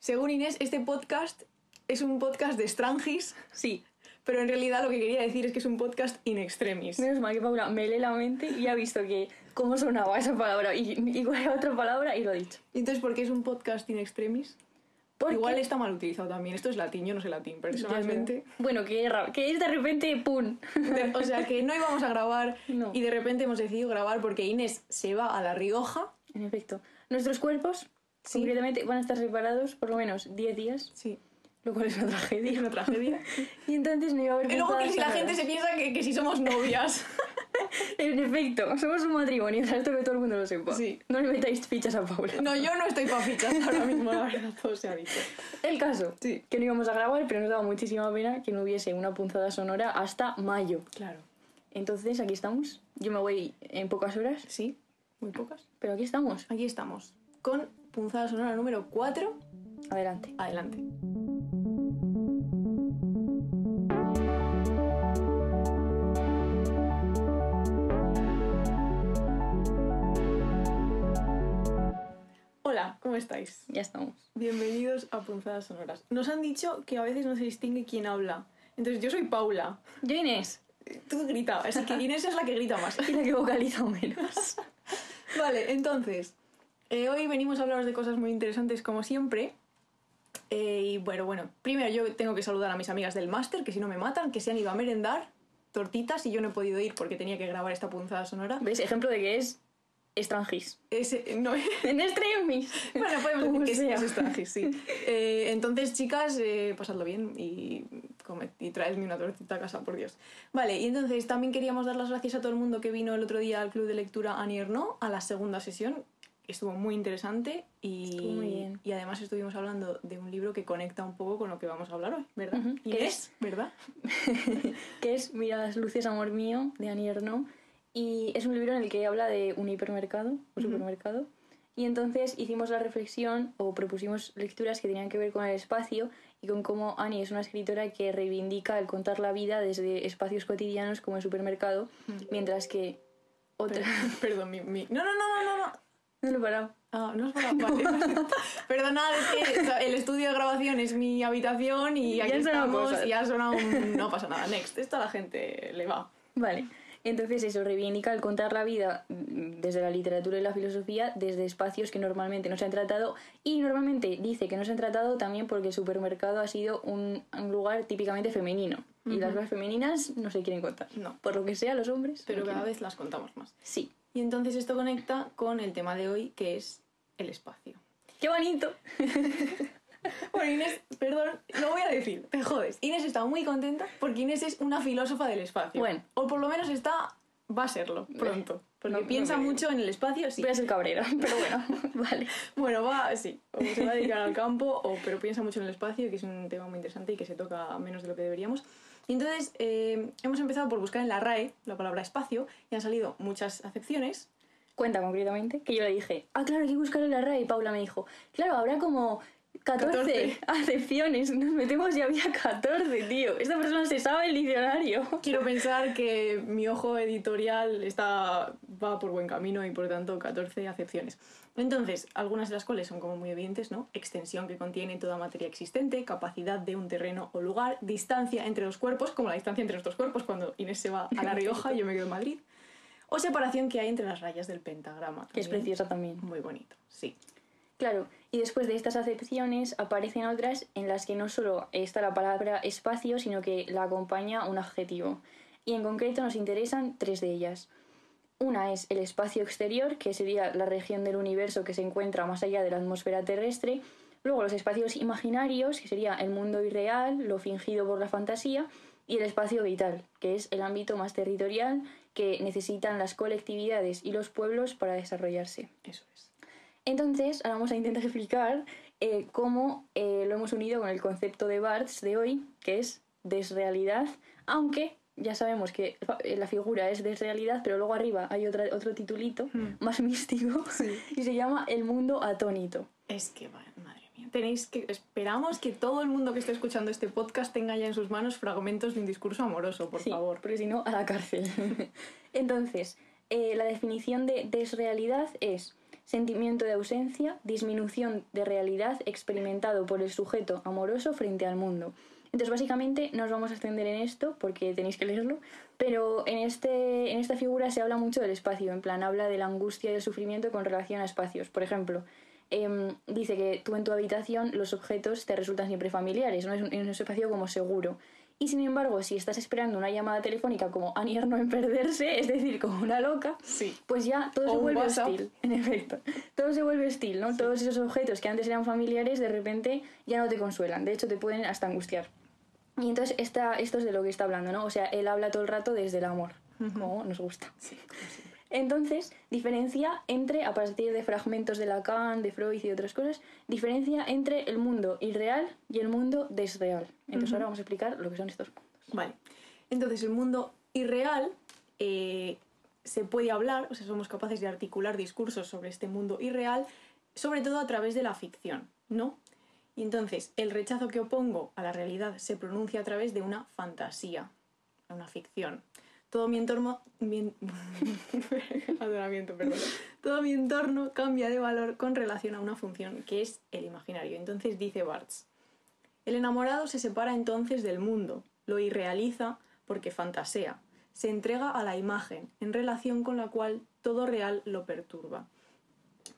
Según Inés, este podcast es un podcast de Strangis, Sí. pero en realidad lo que quería decir es que es un podcast in extremis. Menos mal que Paula me lee la mente y ha visto que cómo sonaba esa palabra y, y cuál era otra palabra y lo ha dicho. Entonces, ¿por qué es un podcast in extremis? Porque- Igual está mal utilizado también. Esto es latín, yo no sé latín, personalmente. Bueno, que, que es de repente ¡pum! De- o sea, que no íbamos a grabar No. y de repente hemos decidido grabar porque Inés se va a La Rioja. En efecto. Nuestros cuerpos, Sí. concretamente, van a estar separados por lo menos 10 días, Sí. lo cual es una tragedia. Es una tragedia. Y entonces no iba a haber Y luego que si la gente se piensa que, que si somos novias. En efecto, somos un matrimonio, esto que todo el mundo lo sepa. Sí. No le metáis fichas a Paula. No, yo no estoy para fichas ahora mismo, la verdad, todo se ha dicho. El caso, Sí. que no íbamos a grabar, pero nos daba muchísima pena que no hubiese una punzada sonora hasta mayo. Claro. Entonces, aquí estamos. Yo me voy en pocas horas, Sí, muy pocas. pero aquí estamos. Aquí estamos, con punzada sonora número 4. Adelante. Adelante. Hola, ¿cómo estáis? Ya estamos. Bienvenidos a Punzadas Sonoras. Nos han dicho que a veces no se distingue quién habla. Entonces, yo soy Paula. Yo Inés, Tú grita, así que Inés es la que grita más. y la que vocaliza menos. Vale, entonces, eh, hoy venimos a hablaros de cosas muy interesantes como siempre. Eh, y bueno, bueno, primero yo tengo que saludar a mis amigas del máster, que si no me matan, que se han ido a merendar tortitas y yo no he podido ir porque tenía que grabar esta punzada sonora. ¿Ves? Ejemplo de que es extranjis. Ese, no, En extremis. bueno, podemos decir que es, sea. es extranjis, sí. Eh, entonces, chicas, eh, pasadlo bien y, comed, y traedme una tortita a casa, por Dios. Vale, y entonces también queríamos dar las gracias a todo el mundo que vino el otro día al club de lectura Annie Ernaux a la segunda sesión. Estuvo muy interesante y, Estuvo muy bien. y además estuvimos hablando de un libro que conecta un poco con lo que vamos a hablar hoy, ¿verdad? Ujú. ¿Qué Inés, ¿verdad? que es Mira las luces, amor mío, de Annie Ernaux. Y es un libro en el que habla de un hipermercado o supermercado. Y entonces hicimos la reflexión o propusimos lecturas que tenían que ver con el espacio y con cómo Annie es una escritora que reivindica el contar la vida desde espacios cotidianos como el supermercado, mientras que otra... Perdón, mi, mi- No, no, no, no, no, no. Lo he parado. Ah, no es para... Vale. Perdonad, es que el estudio de grabación es mi habitación y aquí estamos y ha sonado un... No pasa nada, next. Esto a la gente le va. Vale. Entonces eso reivindica el contar la vida desde la literatura y la filosofía, desde espacios que normalmente no se han tratado y normalmente dice que no se han tratado también porque el supermercado ha sido un, un lugar típicamente femenino y las cosas femeninas no se quieren contar. No. Por lo que sea, los hombres. Pero no cada quieren. vez las contamos más. Sí. Y entonces esto conecta con el tema de hoy, que es el espacio. ¡Qué bonito! Bueno, Inés, perdón, lo voy a decir, te jodes. Inés está muy contenta porque Inés es una filósofa del espacio. Bueno. O por lo menos está... Va a serlo pronto. Porque No- no piensa me- mucho en el espacio, sí. Voy a ser cabrera, pero bueno, vale. Bueno, va, sí. O se va a dedicar al campo, o, pero piensa mucho en el espacio, que es un tema muy interesante y que se toca menos de lo que deberíamos. Y entonces eh, hemos empezado por buscar en la RAE la palabra espacio y han salido muchas acepciones. Cuenta concretamente que yo le dije, ah, claro, hay que buscarlo en la RAE. Y Paula me dijo, claro, habrá como 14, 14. acepciones. Nos metemos y había 14, tío. Esta persona se sabe el diccionario. Quiero pensar que mi ojo editorial está, va por buen camino y por tanto 14 acepciones. Entonces, algunas de las cuales son como muy evidentes, ¿no? Extensión que contiene toda materia existente, capacidad de un terreno o lugar, distancia entre los cuerpos, como la distancia entre nuestros cuerpos cuando Inés se va a La Rioja y yo me quedo en Madrid, o separación que hay entre las rayas del pentagrama. Que es preciosa también. Muy bonito, sí. Claro, y después de estas acepciones aparecen otras en las que no solo está la palabra espacio, sino que la acompaña un adjetivo. Y en concreto nos interesan tres de ellas. Una es el espacio exterior, que sería la región del universo que se encuentra más allá de la atmósfera terrestre. Luego los espacios imaginarios, que sería el mundo irreal, lo fingido por la fantasía. Y el espacio vital, que es el ámbito más territorial que necesitan las colectividades y los pueblos para desarrollarse. Eso es. Entonces, ahora vamos a intentar explicar eh, cómo eh, lo hemos unido con el concepto de Barthes de hoy, que es desrealidad, aunque ya sabemos que eh, la figura es desrealidad, pero luego arriba hay otra, otro titulito Hmm. más místico y se llama El mundo atónito. Es que, madre mía, tenéis que... Esperamos que todo el mundo que esté escuchando este podcast tenga ya en sus manos fragmentos de un discurso amoroso, por Sí, favor. porque si no, a la cárcel. Entonces, eh, la definición de desrealidad es sentimiento de ausencia, disminución de realidad experimentado por el sujeto amoroso frente al mundo. Entonces, básicamente, no os vamos a extender en esto porque tenéis que leerlo, pero en, este, en esta figura se habla mucho del espacio, en plan, habla de la angustia y del sufrimiento con relación a espacios. Por ejemplo, em, dice que tú en tu habitación los objetos te resultan siempre familiares, ¿no? es un espacio como seguro. Y sin embargo, si estás esperando una llamada telefónica como Anier no en perderse, es decir, como una loca, pues ya todo se vuelve hostil. En efecto, todo se vuelve hostil, ¿no? Todos esos objetos que antes eran familiares, de repente ya no te consuelan. De hecho, te pueden hasta angustiar. Y entonces esta, esto es de lo que está hablando, ¿no? O sea, él habla todo el rato desde el amor, como nos gusta. Sí, entonces, diferencia entre, a partir de fragmentos de Lacan, de Freud y otras cosas, diferencia entre el mundo irreal y el mundo desreal. Entonces, ahora vamos a explicar lo que son estos mundos. Vale. Entonces, el mundo irreal eh, se puede hablar, o sea, somos capaces de articular discursos sobre este mundo irreal, sobre todo a través de la ficción, ¿no? Y entonces, el rechazo que opongo a la realidad se pronuncia a través de una fantasía, una ficción todo mi entorno, todo mi entorno cambia de valor con relación a una función que es el imaginario. Entonces dice Barthes, el enamorado se separa entonces del mundo, lo irrealiza porque fantasea, se entrega a la imagen, en relación con la cual todo real lo perturba.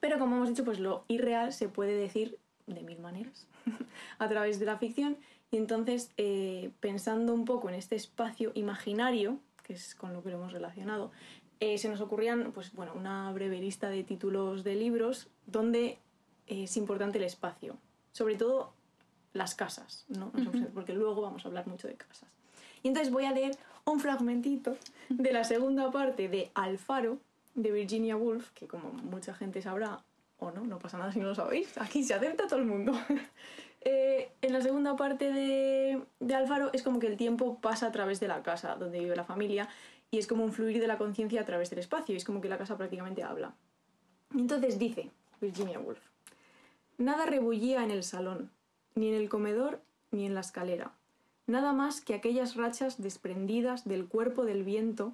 Pero como hemos dicho, pues lo irreal se puede decir de mil maneras a través de la ficción y entonces eh, pensando un poco en este espacio imaginario que es con lo que lo hemos relacionado, eh, se nos ocurrían pues, bueno, una breve lista de títulos de libros donde eh, es importante el espacio, sobre todo las casas, ¿no? porque luego vamos a hablar mucho de casas. Y entonces voy a leer un fragmentito de la segunda parte de Alfaro, de Virginia Woolf, que como mucha gente sabrá, o no, no pasa nada si no lo sabéis, aquí se acepta todo el mundo. Eh, en la segunda parte de, de, Alfaro es como que el tiempo pasa a través de la casa donde vive la familia y es como un fluir de la conciencia a través del espacio y es como que la casa prácticamente habla. entonces dice Virginia Woolf, nada rebullía en el salón, ni en el comedor ni en la escalera, nada más que aquellas rachas desprendidas del cuerpo del viento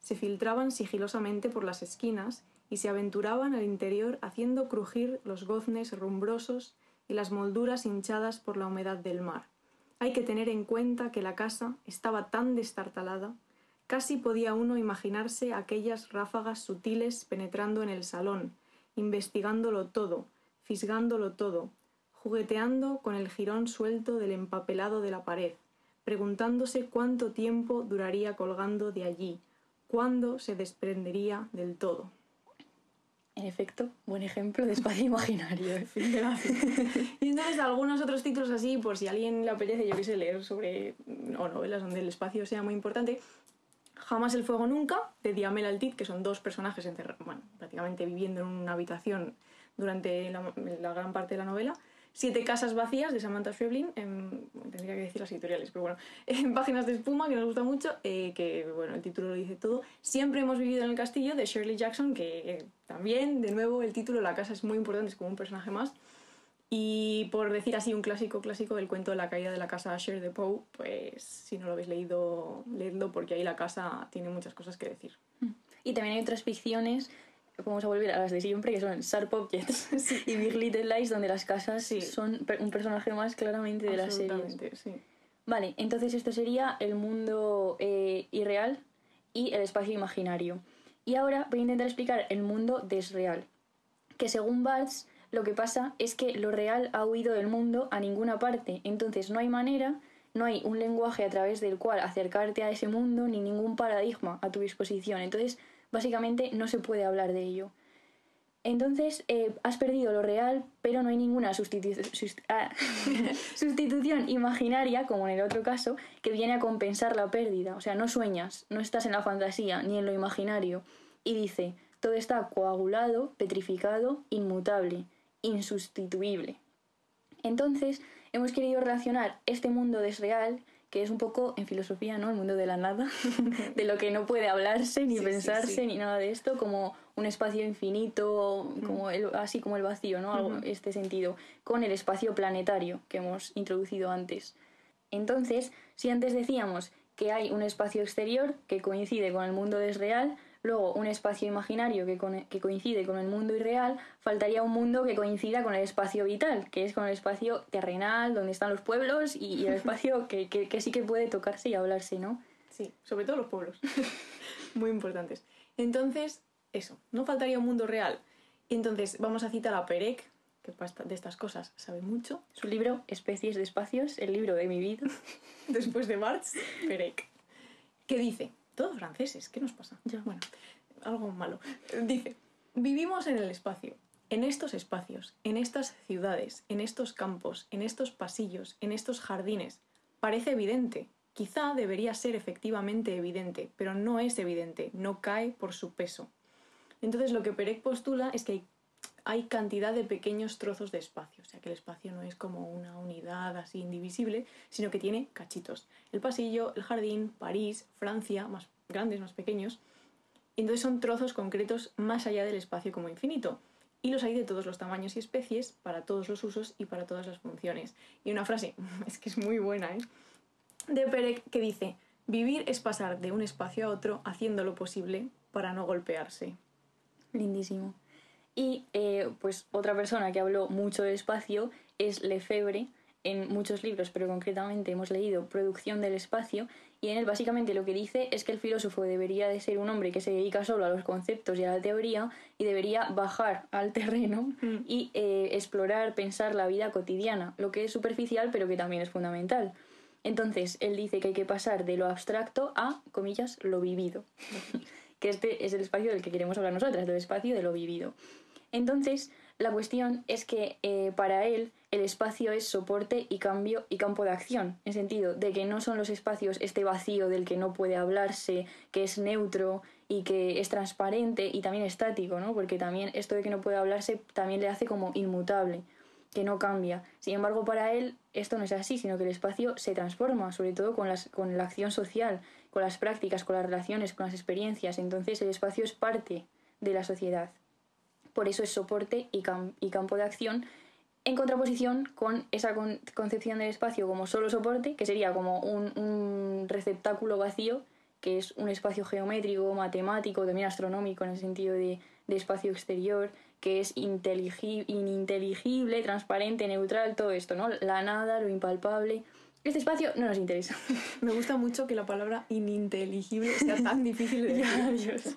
se filtraban sigilosamente por las esquinas y se aventuraban al interior haciendo crujir los goznes rumbrosos y las molduras hinchadas por la humedad del mar. Hay que tener en cuenta que la casa estaba tan destartalada, casi podía uno imaginarse aquellas ráfagas sutiles penetrando en el salón, investigándolo todo, fisgándolo todo, jugueteando con el jirón suelto del empapelado de la pared, preguntándose cuánto tiempo duraría colgando de allí, cuándo se desprendería del todo. En efecto, buen ejemplo de espacio imaginario. y entonces algunos otros títulos así, por si a alguien le apetece, yo quise leer sobre, o novelas donde el espacio sea muy importante, Jamás el fuego nunca, de Diamel Altit, que son dos personajes encerrados, bueno, prácticamente viviendo en una habitación durante la gran parte de la novela, Siete casas vacías de Samantha Schweblin, tendría que decir las editoriales, pero bueno, en Páginas de espuma, que nos gusta mucho, eh, que bueno, el título lo dice todo. Siempre hemos vivido en el castillo de Shirley Jackson, que también, de nuevo, el título, la casa es muy importante, es como un personaje más. Y por decir así un clásico clásico del cuento de la caída de la casa Asher de Poe, pues si no lo habéis leído, leedlo porque ahí la casa tiene muchas cosas que decir. Y también hay otras ficciones vamos a volver a las de siempre, que son Sharp Objects y Big Little Lies, donde las casas son un personaje más claramente de la serie. Sí. Vale, entonces esto sería el mundo eh, irreal y el espacio imaginario. Y ahora voy a intentar explicar el mundo desreal, que según Barthes lo que pasa es que lo real ha huido del mundo a ninguna parte, entonces no hay manera, no hay un lenguaje a través del cual acercarte a ese mundo ni ningún paradigma a tu disposición. Entonces básicamente no se puede hablar de ello. Entonces, eh, has perdido lo real, pero no hay ninguna ah, sustitución imaginaria, como en el otro caso, que viene a compensar la pérdida. O sea, no sueñas, no estás en la fantasía ni en lo imaginario. Y dice, todo está coagulado, petrificado, inmutable, insustituible. Entonces, hemos querido relacionar este mundo desreal que es un poco en filosofía, ¿no? El mundo de la nada, de lo que no puede hablarse, ni pensarse, ni nada de esto, como un espacio infinito, como así como el vacío, ¿no? Algo, este sentido, con el espacio planetario que hemos introducido antes. Entonces, si antes decíamos que hay un espacio exterior que coincide con el mundo desreal, luego un espacio imaginario que, que, coincide con el mundo irreal, faltaría un mundo que coincida con el espacio vital, que es con el espacio terrenal, donde están los pueblos y, el espacio que, que, sí que puede tocarse y hablarse, ¿no? Sí, sobre todo los pueblos. Muy importantes. Entonces, eso, no faltaría un mundo real. Entonces, vamos a citar a Perec, que de estas cosas sabe mucho. Su libro, Especies de Espacios, el libro de mi vida. Después de Marx, Perec. ¿Qué dice? Todos franceses, ¿qué nos pasa? Ya. Bueno, algo malo. Dice, vivimos en el espacio, en estos espacios, en estas ciudades, en estos campos, en estos pasillos, en estos jardines. Parece evidente, quizá debería ser efectivamente evidente, pero no es evidente, no cae por su peso. Entonces lo que Perec postula es que hay hay cantidad de pequeños trozos de espacio, o sea que el espacio no es como una unidad así indivisible, sino que tiene cachitos. El pasillo, el jardín, París, Francia, más grandes, más pequeños. Entonces son trozos concretos más allá del espacio como infinito. Y los hay de todos los tamaños y especies, para todos los usos y para todas las funciones. Y una frase, es que es muy buena, ¿eh? De Perec que dice, vivir es pasar de un espacio a otro haciendo lo posible para no golpearse. Lindísimo. Y eh, pues otra persona que habló mucho del espacio es Lefebvre en muchos libros, pero concretamente hemos leído Producción del Espacio, y en él básicamente lo que dice es que el filósofo debería de ser un hombre que se dedica solo a los conceptos y a la teoría y debería bajar al terreno mm. y eh, explorar, pensar la vida cotidiana, lo que es superficial pero que también es fundamental. Entonces, él dice que hay que pasar de lo abstracto a, comillas, lo vivido, que este es el espacio del que queremos hablar nosotras, del espacio de lo vivido. Entonces, la cuestión es que eh, para él el espacio es soporte y cambio y campo de acción, en sentido de que no son los espacios este vacío del que no puede hablarse, que es neutro y que es transparente y también estático, ¿no? Porque también esto de que no puede hablarse también le hace como inmutable, que no cambia. Sin embargo, para él esto no es así, sino que el espacio se transforma, sobre todo con, las, con la acción social, con las prácticas, con las relaciones, con las experiencias. Entonces el espacio es parte de la sociedad por eso es soporte y, campo de acción, en contraposición con esa concepción del espacio como solo soporte, que sería como un, receptáculo vacío, que es un espacio geométrico, matemático, también astronómico en el sentido de, espacio exterior, que es ininteligible, transparente, neutral, todo esto, ¿no? La nada, lo impalpable. Este espacio no nos interesa. Me gusta mucho que la palabra ininteligible sea tan difícil de decir.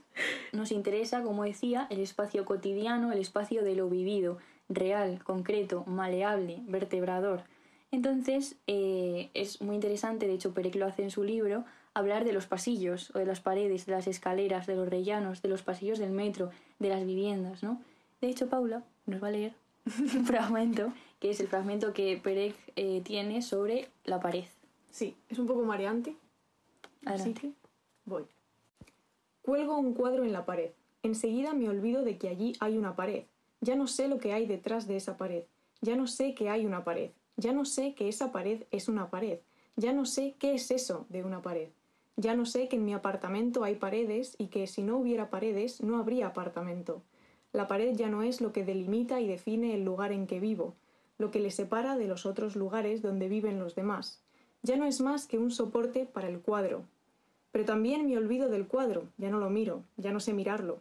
Nos interesa, como decía, el espacio cotidiano, el espacio de lo vivido, real, concreto, maleable, vertebrador. Entonces, eh, es muy interesante, de hecho Perec lo hace en su libro, hablar de los pasillos o de las paredes, de las escaleras, de los rellanos, de los pasillos del metro, de las viviendas, ¿no? De hecho, Paula nos va a leer un fragmento que es el fragmento que Perec eh, tiene sobre la pared. Sí, es un poco mareante. Así que voy. Cuelgo un cuadro en la pared. Enseguida me olvido de que allí hay una pared. Ya no sé lo que hay detrás de esa pared. Ya no sé que hay una pared. Ya no sé que esa pared es una pared. Ya no sé qué es eso de una pared. Ya no sé que en mi apartamento hay paredes y que si no hubiera paredes no habría apartamento. La pared ya no es lo que delimita y define el lugar en que vivo lo que le separa de los otros lugares donde viven los demás. Ya no es más que un soporte para el cuadro. Pero también me olvido del cuadro, ya no lo miro, ya no sé mirarlo.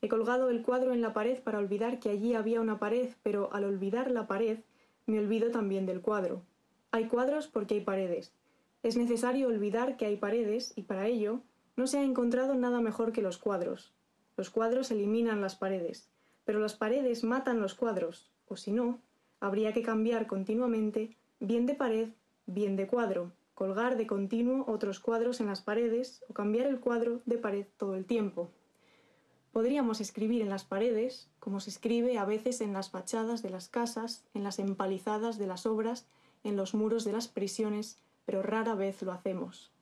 He colgado el cuadro en la pared para olvidar que allí había una pared, pero al olvidar la pared, me olvido también del cuadro. Hay cuadros porque hay paredes. Es necesario olvidar que hay paredes y para ello no se ha encontrado nada mejor que los cuadros. Los cuadros eliminan las paredes, pero las paredes matan los cuadros, o si no, habría que cambiar continuamente, bien de pared, bien de cuadro, colgar de continuo otros cuadros en las paredes o cambiar el cuadro de pared todo el tiempo. Podríamos escribir en las paredes, como se escribe a veces en las fachadas de las casas, en las empalizadas de las obras, en los muros de las prisiones, pero rara vez lo hacemos.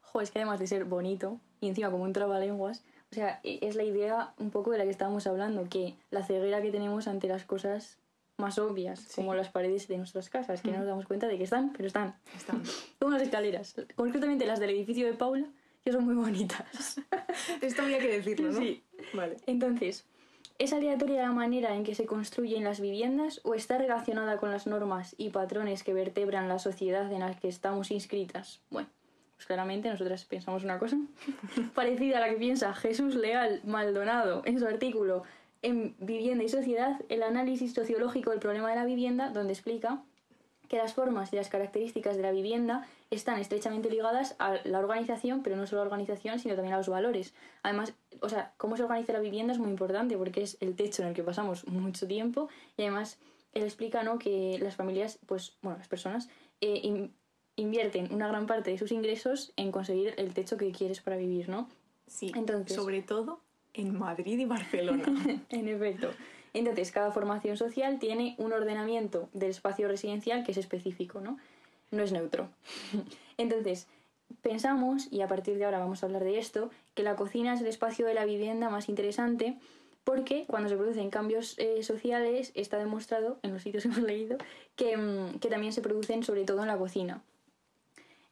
Jo, es que además de ser bonito y encima como un trabalenguas, o sea, e-, es la idea un poco de la que estábamos hablando, que la ceguera que tenemos ante las cosas más obvias, como las paredes de nuestras casas, que no nos damos cuenta de que están, pero están. Están. como las escaleras, concretamente las del edificio de Paula, que son muy bonitas. Esto había que decirlo, ¿no? Sí. Vale. Entonces, ¿es aleatoria la manera en que se construyen las viviendas o está relacionada con las normas y patrones que vertebran la sociedad en la que estamos inscritas? Bueno, pues claramente nosotras pensamos una cosa parecida a la que piensa Jesús Leal Maldonado en su artículo en Vivienda y Sociedad, el análisis sociológico del problema de la vivienda, donde explica que las formas y las características de la vivienda están estrechamente ligadas a la organización, pero no solo a la organización, sino también a los valores. Además, o sea, cómo se organiza la vivienda es muy importante porque es el techo en el que pasamos mucho tiempo y además él explica ¿no? que las familias, pues, bueno, las personas eh, invierten una gran parte de sus ingresos en conseguir el techo que quieres para vivir, ¿no? Sí, Entonces, sobre todo en Madrid y Barcelona. en efecto. Entonces, cada formación social tiene un ordenamiento del espacio residencial que es específico, ¿no? No es neutro. Entonces, pensamos, y a partir de ahora vamos a hablar de esto, que la cocina es el espacio de la vivienda más interesante porque cuando se producen cambios eh, sociales está demostrado, en los sitios que hemos leído, que, mm, que también se producen sobre todo en la cocina.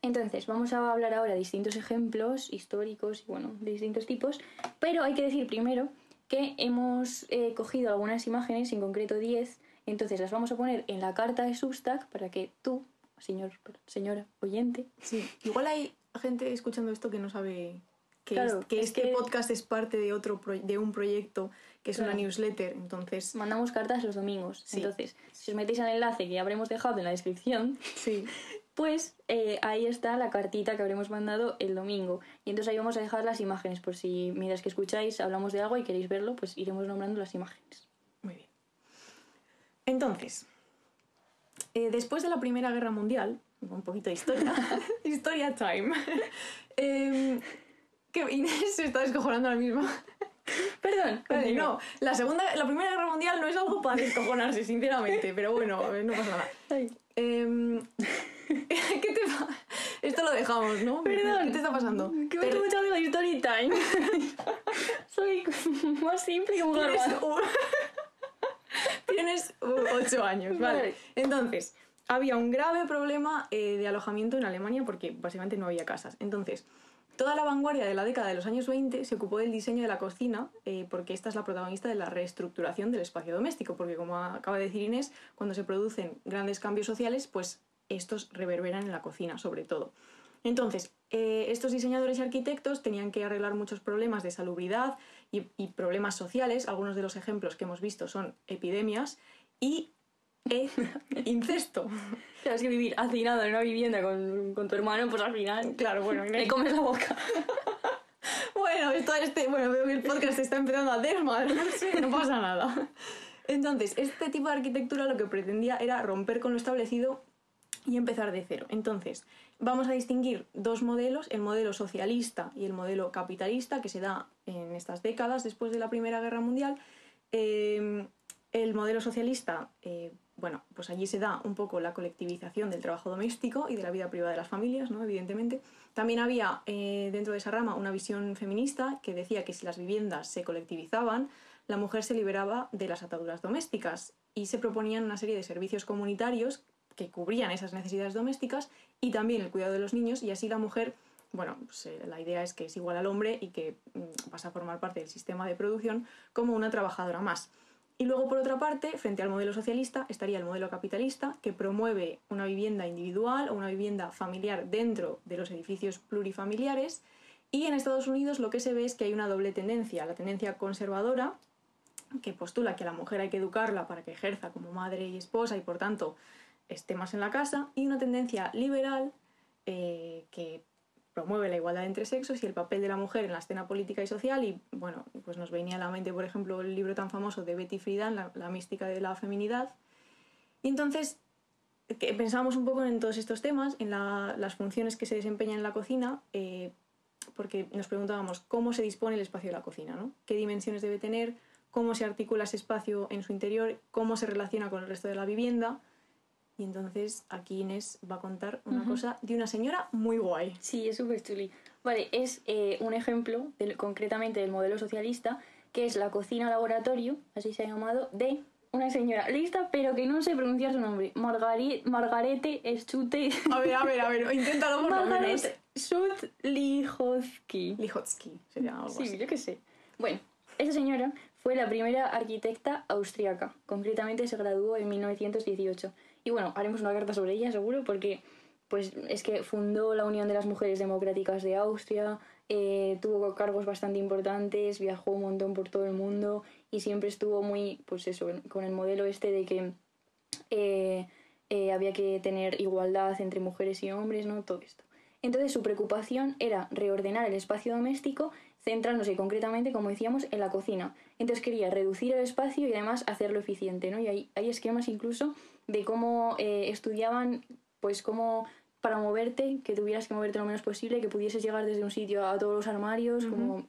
Entonces, vamos a hablar ahora de distintos ejemplos históricos y bueno, de distintos tipos, pero hay que decir primero que hemos eh, cogido algunas imágenes, en concreto 10, entonces las vamos a poner en la carta de Substack para que tú, señor, señora oyente... Sí, igual hay gente escuchando esto que no sabe que, este podcast es parte de, otro de un proyecto que es una newsletter, entonces... Mandamos cartas los domingos, entonces si os metéis al enlace que ya habremos dejado en la descripción, sí. pues eh, ahí está la cartita que habremos mandado el domingo. Y entonces ahí vamos a dejar las imágenes, por si mientras que escucháis hablamos de algo y queréis verlo, pues iremos nombrando las imágenes. Muy bien. Entonces, eh, después de la Primera Guerra Mundial, un poquito de historia, historia time, eh, que Inés se está descojonando ahora mismo. Perdón, no, la segunda, la primera guerra mundial no es algo para descojonarse, sinceramente, pero bueno, no pasa nada. Em, ¿Qué te pasa? Esto lo dejamos, ¿no? Perdón. ¿Qué te está pasando? Que me estoy mucho de story time. Soy más simple que un garbanzo. Tienes ocho años, vale. Entonces, había un grave problema eh, de alojamiento en Alemania porque básicamente no había casas. Entonces, Toda la vanguardia de la década de los años 20 se ocupó del diseño de la cocina eh, porque esta es la protagonista de la reestructuración del espacio doméstico, porque como acaba de decir Inés, cuando se producen grandes cambios sociales, pues estos reverberan en la cocina sobre todo. Entonces, eh, estos diseñadores y arquitectos tenían que arreglar muchos problemas de salubridad y, y problemas sociales. Algunos de los ejemplos que hemos visto son epidemias y e incesto. Claro, es que vivir hacinado en una vivienda con, con tu hermano, pues al final. Claro, bueno, le comes la boca. bueno, esto, este, bueno, veo que el podcast está empezando a desmadrarse, no pasa nada. Entonces, este tipo de arquitectura lo que pretendía era romper con lo establecido y empezar de cero. Entonces, vamos a distinguir dos modelos, el modelo socialista y el modelo capitalista, que se da en estas décadas después de la Primera Guerra Mundial. Eh, el modelo socialista eh, bueno, pues allí se da un poco la colectivización del trabajo doméstico y de la vida privada de las familias, ¿no? evidentemente. También había eh, dentro de esa rama una visión feminista que decía que si las viviendas se colectivizaban, la mujer se liberaba de las ataduras domésticas y se proponían una serie de servicios comunitarios que cubrían esas necesidades domésticas y también el cuidado de los niños y así la mujer, bueno, pues, eh, la idea es que es igual al hombre y que mm, pasa a formar parte del sistema de producción como una trabajadora más. Y luego, por otra parte, frente al modelo socialista, estaría el modelo capitalista, que promueve una vivienda individual o una vivienda familiar dentro de los edificios plurifamiliares. Y en Estados Unidos lo que se ve es que hay una doble tendencia, la tendencia conservadora, que postula que a la mujer hay que educarla para que ejerza como madre y esposa y por tanto esté más en la casa, y una tendencia liberal eh, que promueve la igualdad entre sexos y el papel de la mujer en la escena política y social. Y bueno, pues nos venía a la mente por ejemplo el libro tan famoso de Betty Friedan, La, mística de la feminidad. Y entonces que pensábamos un poco en todos estos temas, en las funciones que se desempeñan en la cocina, eh, porque nos preguntábamos cómo se dispone el espacio de la cocina, ¿no? qué dimensiones debe tener, cómo se articula ese espacio en su interior, cómo se relaciona con el resto de la vivienda y entonces aquí Inés va a contar una cosa de una señora muy guay. Sí, es súper chuli. Vale, es eh, un ejemplo concretamente del modelo socialista, que es la cocina laboratorio, así se ha llamado, de una señora lista, pero que no sé pronunciar su nombre. Margarete, Margarete Schute. A ver, a ver, a ver, inténtalo por Margarete Schut Lihotzky. Lihotzky, sería algo Sí, yo qué sé. Bueno, esa señora fue la primera arquitecta austriaca. Concretamente se graduó en 1918 y bueno, haremos una carta sobre ella seguro porque pues es que fundó la Unión de las Mujeres Democráticas de Austria, eh, tuvo cargos bastante importantes, viajó un montón por todo el mundo y siempre estuvo muy, pues eso, con el modelo este de que eh, eh, había que tener igualdad entre mujeres y hombres, ¿no? Todo esto. Entonces su preocupación era reordenar el espacio doméstico centrándose concretamente, como decíamos, en la cocina. Entonces quería reducir el espacio y además hacerlo eficiente, ¿no? Y hay, hay esquemas incluso de cómo estudiaban, pues cómo para moverte, que tuvieras que moverte lo menos posible, que pudieses llegar desde un sitio a todos los armarios, como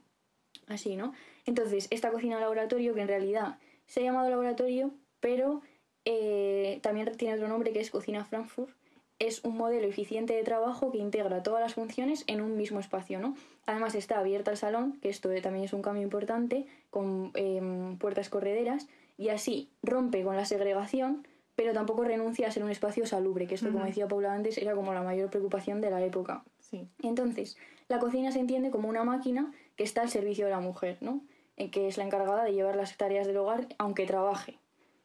así, ¿no? Entonces, esta cocina laboratorio, que en realidad se ha llamado laboratorio, pero eh, también tiene otro nombre que es Cocina Frankfurt, es un modelo eficiente de trabajo que integra todas las funciones en un mismo espacio, ¿no? Además está abierta al salón, que esto también es un cambio importante, con em, puertas correderas, y así rompe con la segregación pero tampoco renuncia a ser un espacio salubre, que esto, como decía Paula antes, era como la mayor preocupación de la época. Sí. Entonces, la cocina se entiende como una máquina que está al servicio de la mujer, ¿no? En que es la encargada de llevar las tareas del hogar, aunque trabaje.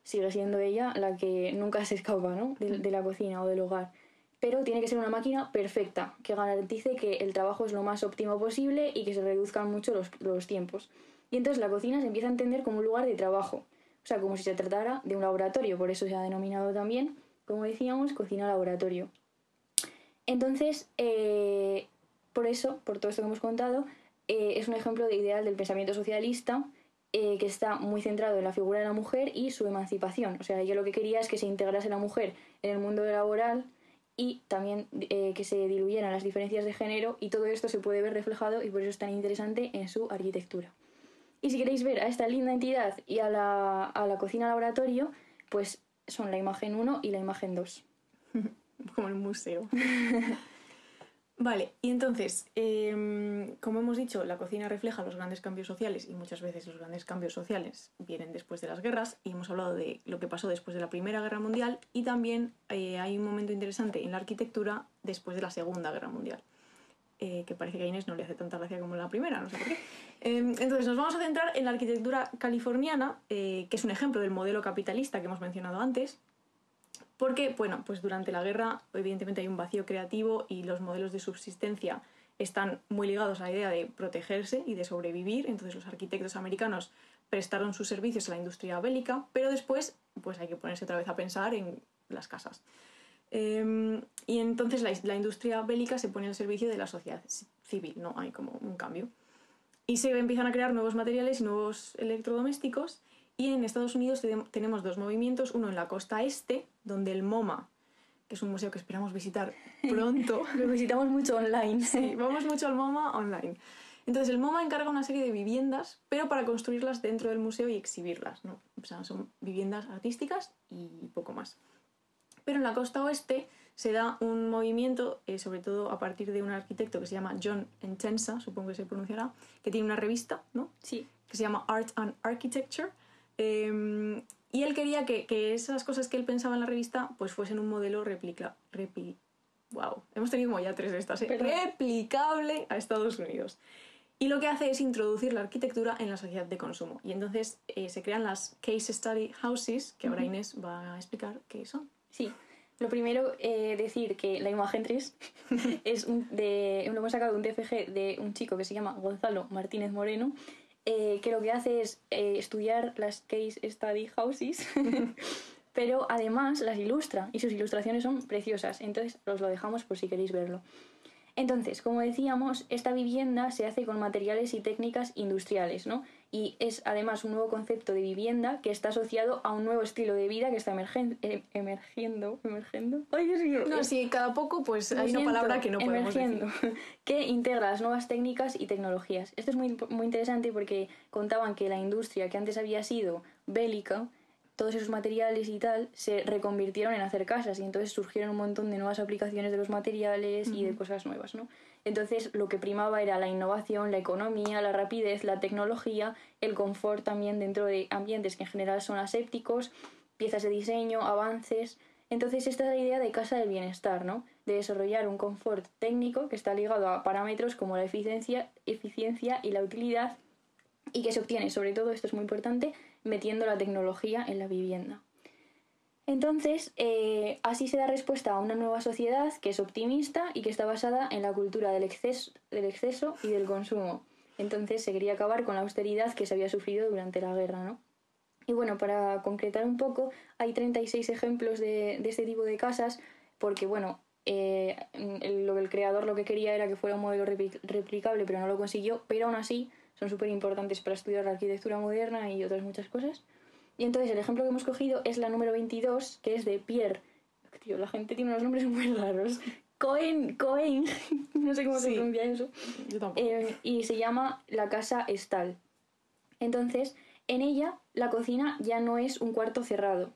Sigue siendo ella la que nunca se escapa, ¿no? De, la cocina o del hogar. Pero tiene que ser una máquina perfecta, que garantice que el trabajo es lo más óptimo posible y que se reduzcan mucho los, los tiempos. Y entonces la cocina se empieza a entender como un lugar de trabajo, o sea, como si se tratara de un laboratorio, por eso se ha denominado también, como decíamos, cocina laboratorio. Entonces, eh, por eso, por todo esto que hemos contado, eh, es un ejemplo de ideal del pensamiento socialista eh, que está muy centrado en la figura de la mujer y su emancipación. O sea, yo lo que quería es que se integrase la mujer en el mundo laboral y también que se diluyeran las diferencias de género y todo esto se puede ver reflejado y por eso es tan interesante en su arquitectura. Y si queréis ver a esta linda entidad y a la, a la cocina laboratorio, pues son la imagen 1 y la imagen 2. Como el museo. vale, y entonces, em, como hemos dicho, la cocina refleja los grandes cambios sociales y muchas veces los grandes cambios sociales vienen después de las guerras y hemos hablado de lo que pasó después de la Primera Guerra Mundial y también eh, hay un momento interesante en la arquitectura después de la Segunda Guerra Mundial. Eh, que parece que a Inés no le hace tanta gracia como la primera, no sé por qué. Em, entonces nos vamos a centrar en la arquitectura californiana, eh, que es un ejemplo del modelo capitalista que hemos mencionado antes, porque, bueno, pues durante la guerra evidentemente hay un vacío creativo y los modelos de subsistencia están muy ligados a la idea de protegerse y de sobrevivir, entonces los arquitectos americanos prestaron sus servicios a la industria bélica, pero después pues hay que ponerse otra vez a pensar en las casas. Em, y entonces la, industria bélica se pone al servicio de la sociedad civil, ¿no? Hay como un cambio. Y se empiezan a crear nuevos materiales y nuevos electrodomésticos. Y en Estados Unidos tenemos dos movimientos, uno en la costa este, donde el MoMA, que es un museo que esperamos visitar pronto. Lo visitamos mucho online. Sí, vamos mucho al MoMA online. Entonces el MoMA encarga una serie de viviendas, pero para construirlas dentro del museo y exhibirlas, ¿no? O sea, son viviendas artísticas y poco más. Pero en la costa oeste se da un movimiento, eh, sobre todo a partir de un arquitecto que se llama John Enchensa, supongo que se pronunciará, que tiene una revista, ¿no? Sí. Que se llama Art and Architecture. Em, y él quería que, que, esas cosas que él pensaba en la revista pues fuesen un modelo replica, repli, wow, hemos tenido como ya tres de estas, ¿eh? replicable a Estados Unidos. Y lo que hace es introducir la arquitectura en la sociedad de consumo. Y entonces eh, se crean las Case Study Houses, que ahora Inés va a explicar qué son. Sí, lo primero, eh, decir que la imagen 3 es un, de, lo hemos sacado de un TFG de un chico que se llama Gonzalo Martínez Moreno, eh, que lo que hace es eh, estudiar las case study houses, pero además las ilustra y sus ilustraciones son preciosas, entonces os lo dejamos por si queréis verlo. Entonces, como decíamos, esta vivienda se hace con materiales y técnicas industriales, ¿no? Y es además un nuevo concepto de vivienda que está asociado a un nuevo estilo de vida que está eh, emergiendo, emergiendo. Ay, Dios mío. No, sí, cada poco pues hay una palabra que no podemos emergiendo, que integra las nuevas técnicas y tecnologías. Esto es muy, muy interesante porque contaban que la industria que antes había sido bélica todos esos materiales y tal se reconvirtieron en hacer casas y entonces surgieron un montón de nuevas aplicaciones de los materiales y de cosas nuevas, ¿no? Entonces lo que primaba era la innovación, la economía, la rapidez, la tecnología, el confort también dentro de ambientes que en general son asépticos, piezas de diseño, avances. Entonces esta es la idea de casa del bienestar, ¿no? De desarrollar un confort técnico que está ligado a parámetros como la eficiencia, eficiencia y la utilidad y que se obtiene, sobre todo, esto es muy importante, metiendo la tecnología en la vivienda. Entonces, eh, así se da respuesta a una nueva sociedad que es optimista y que está basada en la cultura del exceso, del exceso y del consumo. Entonces se quería acabar con la austeridad que se había sufrido durante la guerra, ¿no? Y bueno, para concretar un poco, hay 36 ejemplos de, este tipo de casas, porque bueno, eh, el, el creador lo que quería era que fuera un modelo replicable, pero no lo consiguió, pero aún así son súper importantes para estudiar la arquitectura moderna y otras muchas cosas. Y entonces el ejemplo que hemos cogido es la número 22, que es de Pierre. Tío, la gente tiene unos nombres muy raros. Cohen, Cohen, no sé cómo se pronuncia eso. Eh, y se llama la casa Estal. Entonces, en ella la cocina ya no es un cuarto cerrado.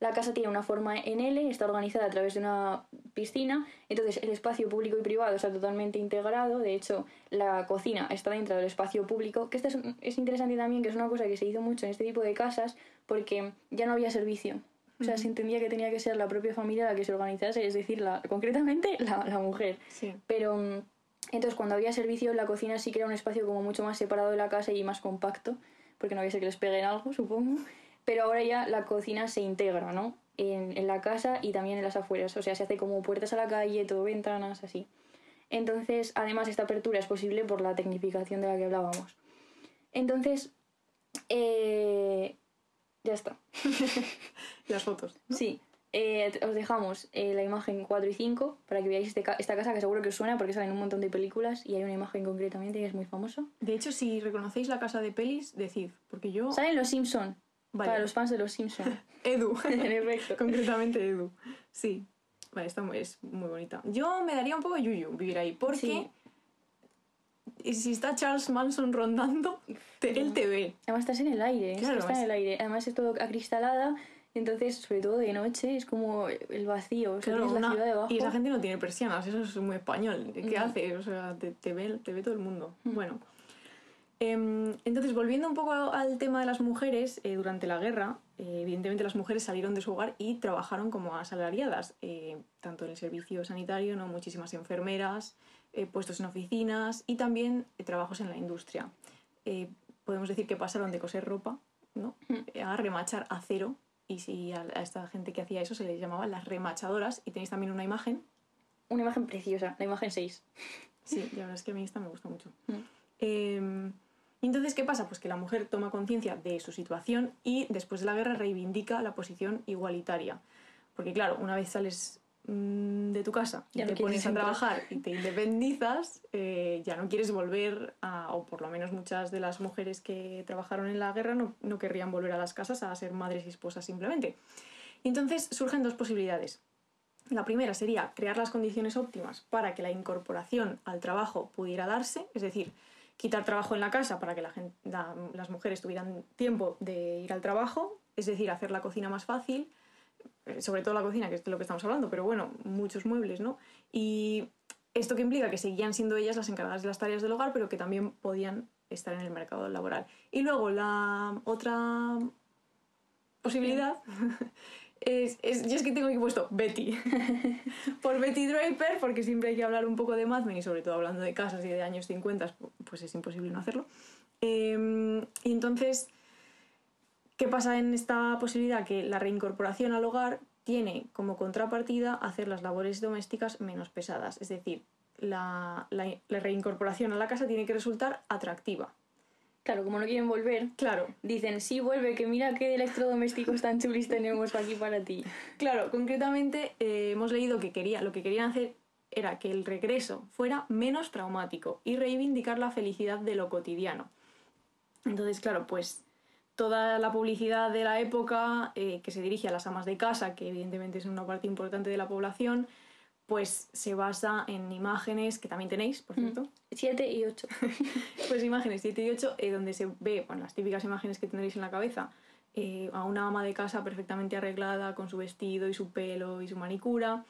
La casa tiene una forma en L, está organizada a través de una piscina, entonces el espacio público y privado está totalmente integrado, de hecho la cocina está dentro del espacio público, que esto es, es interesante también, que es una cosa que se hizo mucho en este tipo de casas, porque ya no había servicio. O sea, se entendía que tenía que ser la propia familia la que se organizase, es decir, la, concretamente la, la mujer. Sí. Pero entonces cuando había servicio, la cocina sí que era un espacio como mucho más separado de la casa y más compacto, porque no había que les peguen algo, supongo. Pero ahora ya la cocina se integra, ¿no? En, en la casa y también en las afueras. O sea, se hace como puertas a la calle, todo ventanas, así. Entonces, además, esta apertura es posible por la tecnificación de la que hablábamos. Entonces, eh, ya está. Las fotos. ¿no? Sí. Eh, os dejamos eh, la imagen 4 y 5 para que veáis este ca esta casa que seguro que os suena porque salen un montón de películas y hay una imagen concretamente que es muy famosa. De hecho, si reconocéis la casa de pelis, decid, porque yo... Salen los Simpson. Vale. Para los fans de los Simpson. Edu. Concretamente Edu. Sí. Vale, esta es muy bonita. Yo me daría un poco de yuyu vivir ahí, porque Sí. si está Charles Manson rondando, te- él te ve. Además estás en el aire, que Claro, está en el aire. Además es todo acristalada, entonces sobre todo de noche es como el vacío, o sea, Claro, tienes la una- ciudad debajo. y esa gente no tiene persianas, eso es muy español. ¿Qué No. hace? O sea, te, te ve, te ve todo el mundo. Mm. Bueno. Em, entonces, volviendo un poco al tema de las mujeres, eh, durante la guerra, eh, evidentemente las mujeres salieron de su hogar y trabajaron como asalariadas, eh, tanto en el servicio sanitario, ¿no? muchísimas enfermeras, puestos en oficinas y también trabajos en la industria. Podemos decir que pasaron de coser ropa ¿no? A remachar acero y si a, a esta gente que hacía eso se les llamaba las remachadoras y tenéis también una imagen. Una imagen preciosa, la imagen 6. Sí, la verdad es que a mí esta me gusta mucho. Mm. Eh, entonces, ¿qué pasa? Pues que la mujer toma conciencia de su situación y después de la guerra reivindica la posición igualitaria. Porque claro, una vez sales mm, de tu casa y Ya te pones a trabajar y te independizas, eh, ya no quieres volver a, o por lo menos muchas de las mujeres que trabajaron en la guerra no, no querrían volver a las casas a ser madres y esposas simplemente. Y entonces surgen dos posibilidades. La primera sería crear las condiciones óptimas para que la incorporación al trabajo pudiera darse, es decir, quitar trabajo en la casa para que la gen- la- las mujeres tuvieran tiempo de ir al trabajo, es decir, hacer la cocina más fácil, eh, sobre todo la cocina, que es de lo que estamos hablando, pero bueno, muchos muebles, ¿no? Y esto que implica que seguían siendo ellas las encargadas de las tareas del hogar, pero que también podían estar en el mercado laboral. Y luego la otra posibilidad es, es- yo es que tengo aquí puesto Betty. Por Betty Draper, porque siempre hay que hablar un poco de Mad Men y sobre todo hablando de casas y de años 50, pues es imposible no hacerlo. Eh, y entonces, ¿qué pasa en esta posibilidad? Que la reincorporación al hogar tiene como contrapartida hacer las labores domésticas menos pesadas. Es decir, la- la reincorporación a la casa tiene que resultar atractiva. Claro, como no quieren volver, Claro, dicen, sí, vuelve, que mira qué electrodomésticos tan chulis tenemos aquí para ti. Claro, concretamente eh, hemos leído que quería, lo que querían hacer era que el regreso fuera menos traumático y reivindicar la felicidad de lo cotidiano. Entonces, claro, pues toda la publicidad de la época eh, que se dirige a las amas de casa, que evidentemente es una parte importante de la población, pues se basa en imágenes que también tenéis, por cierto, 7 y 8. pues imágenes 7 y 8, eh, donde se ve, bueno, las típicas imágenes que tendréis en la cabeza, eh, a una ama de casa perfectamente arreglada, con su vestido y su pelo y su manicura,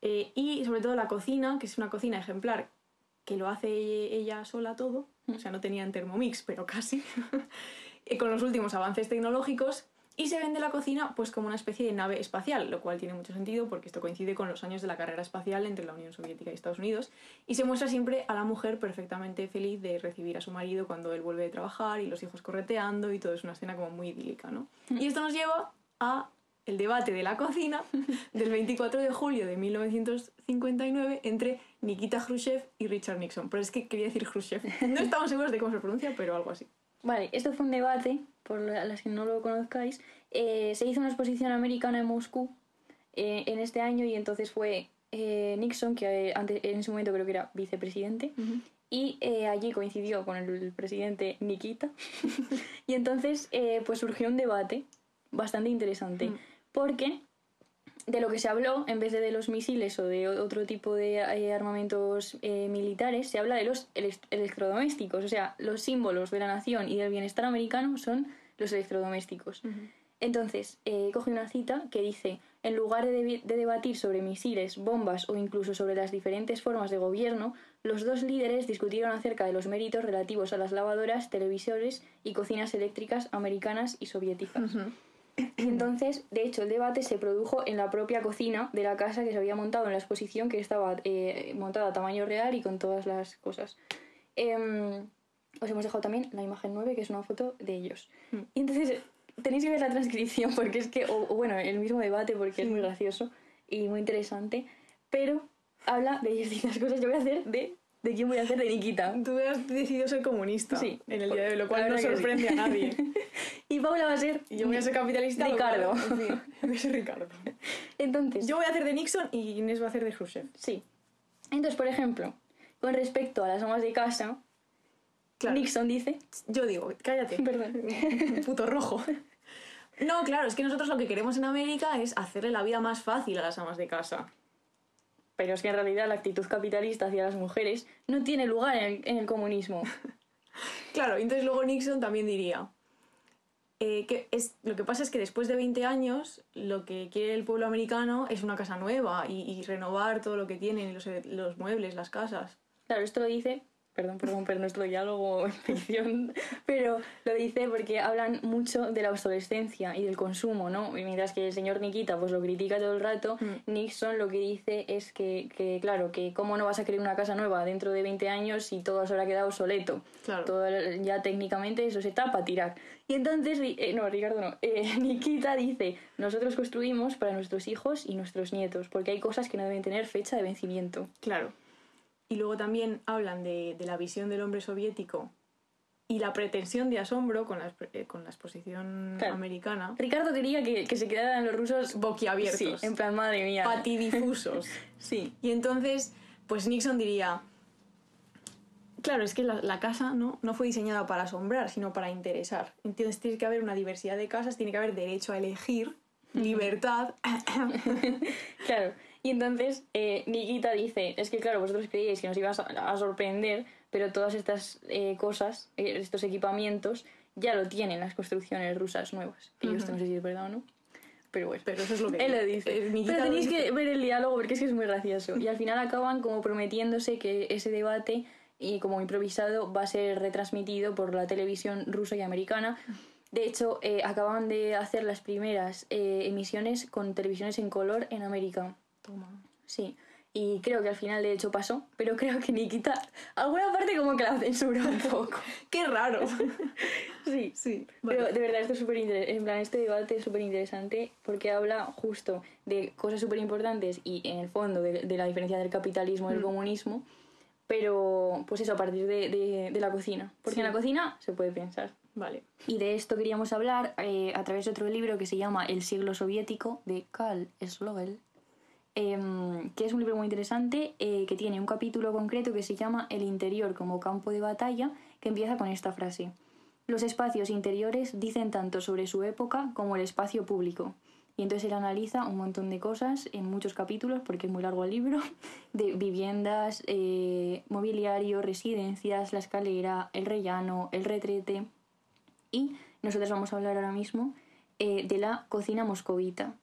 eh, y sobre todo la cocina, que es una cocina ejemplar, que lo hace ella sola todo, o sea, no tenían Thermomix, pero casi, con los últimos avances tecnológicos, y se vende la cocina pues como una especie de nave espacial, lo cual tiene mucho sentido porque esto coincide con los años de la carrera espacial entre la Unión Soviética y Estados Unidos y se muestra siempre a la mujer perfectamente feliz de recibir a su marido cuando él vuelve de trabajar y los hijos correteando y todo es una escena como muy idílica, ¿no? Y esto nos lleva a el debate de la cocina del 24 de julio de 1959 entre Nikita Khrushchev y Richard Nixon. Pero es que quería decir Khrushchev. No estamos seguros de cómo se pronuncia, pero algo así. Vale, esto fue un debate, por las que no lo conozcáis. Eh, se hizo una exposición americana en Moscú eh, en este año y entonces fue eh, Nixon, que antes, en ese momento creo que era vicepresidente, y allí coincidió con el presidente Nikita. y entonces pues surgió un debate bastante interesante, mm. porque de lo que se habló, en vez de, de los misiles o de otro tipo de eh, armamentos eh, militares, se habla de los electrodomésticos. O sea, los símbolos de la nación y del bienestar americano son los electrodomésticos. Entonces, eh, coge una cita que dice, en lugar de, de, debatir sobre misiles, bombas o incluso sobre las diferentes formas de gobierno, los dos líderes discutieron acerca de los méritos relativos a las lavadoras, televisores y cocinas eléctricas americanas y soviéticas. Entonces, de hecho, el debate se produjo en la propia cocina de la casa que se había montado en la exposición, que estaba eh, montada a tamaño real y con todas las cosas. Em, os hemos dejado también la imagen 9, que es una foto de ellos. Mm. Y entonces, tenéis que ver la transcripción, porque es que, o, bueno, el mismo debate, porque es muy gracioso y muy interesante, pero habla de distintas cosas. Yo voy a hacer de de quién voy a hacer de Nikita. Tú has decidido ser comunista sí, en el día de hoy, lo cual no sorprende a nadie. y Paula va a ser... Y yo voy a ser capitalista. Ricardo. voy a ser Ricardo. Entonces... Yo voy a hacer de Nixon y Inés va a hacer de Khrushchev. Sí. Entonces, por ejemplo, con respecto a las amas de casa, Nixon dice... Yo digo, cállate. Perdón. Puto rojo. No, claro, es que nosotros lo que queremos en América es hacerle la vida más fácil a las amas de casa pero es que en realidad la actitud capitalista hacia las mujeres no tiene lugar en el, comunismo. claro, entonces luego Nixon también diría eh, que es, lo que pasa es que después de 20 años lo que quiere el pueblo americano es una casa nueva y, renovar todo lo que tienen, los, los muebles, las casas. Claro, esto lo dice perdón por romper nuestro diálogo en ficción, pero lo dice porque hablan mucho de la obsolescencia y del consumo, ¿no? Y mientras que el señor Nikita pues lo critica todo el rato, mm. Nixon lo que dice es que, que, claro, que cómo no vas a crear una casa nueva dentro de 20 años si todo se ha quedado obsoleto. Claro. Todo, ya técnicamente eso se para tirar. Y entonces, eh, no, Ricardo no, eh, Nikita dice, nosotros construimos para nuestros hijos y nuestros nietos, porque hay cosas que no deben tener fecha de vencimiento. Claro. Y luego también hablan de, la visión del hombre soviético y la pretensión de asombro con la, eh, con la exposición americana. Ricardo quería que, se quedaran los rusos boquiabiertos. Sí, en plan, madre mía. Patidifusos. sí. Y entonces, pues Nixon diría, claro, es que la, casa ¿no? no fue diseñada para asombrar, sino para interesar. Entonces tiene que haber una diversidad de casas, tiene que haber derecho a elegir, libertad. claro. Y entonces eh, Nikita dice, es que claro, vosotros creíais que nos ibas a, sorprender, pero todas estas eh, cosas, eh, estos equipamientos, ya lo tienen las construcciones rusas nuevas. Que yo esto no sé si es verdad o no. Pero bueno, pero eso es lo que él lo dice. pero tenéis que ver el diálogo porque es que es muy gracioso. Y al final acaban como prometiéndose que ese debate y como improvisado va a ser retransmitido por la televisión rusa y americana. De hecho, acaban de hacer las primeras emisiones con televisiones en color en América. Toma. Sí. Y creo que al final de hecho pasó, pero creo que Nikita alguna parte como que la censuró un poco. Qué raro. sí, sí. Pero de verdad esto es súper interesante, en plan este debate es súper interesante porque habla justo de cosas súper importantes y en el fondo de, la diferencia del capitalismo y el mm. comunismo, pero pues eso a partir de, de, la cocina. Porque en la cocina se puede pensar. Vale. Y de esto queríamos hablar eh, a través de otro libro que se llama El siglo soviético de Karl Slogel Em, que es un libro muy interesante, eh, que tiene un capítulo concreto que se llama El interior como campo de batalla, que empieza con esta frase. Los espacios interiores dicen tanto sobre su época como el espacio público. Y entonces él analiza un montón de cosas en muchos capítulos, porque es muy largo el libro, de viviendas, eh, mobiliario, residencias, la escalera, el rellano, el retrete. Y nosotros vamos a hablar ahora mismo eh, de la cocina moscovita,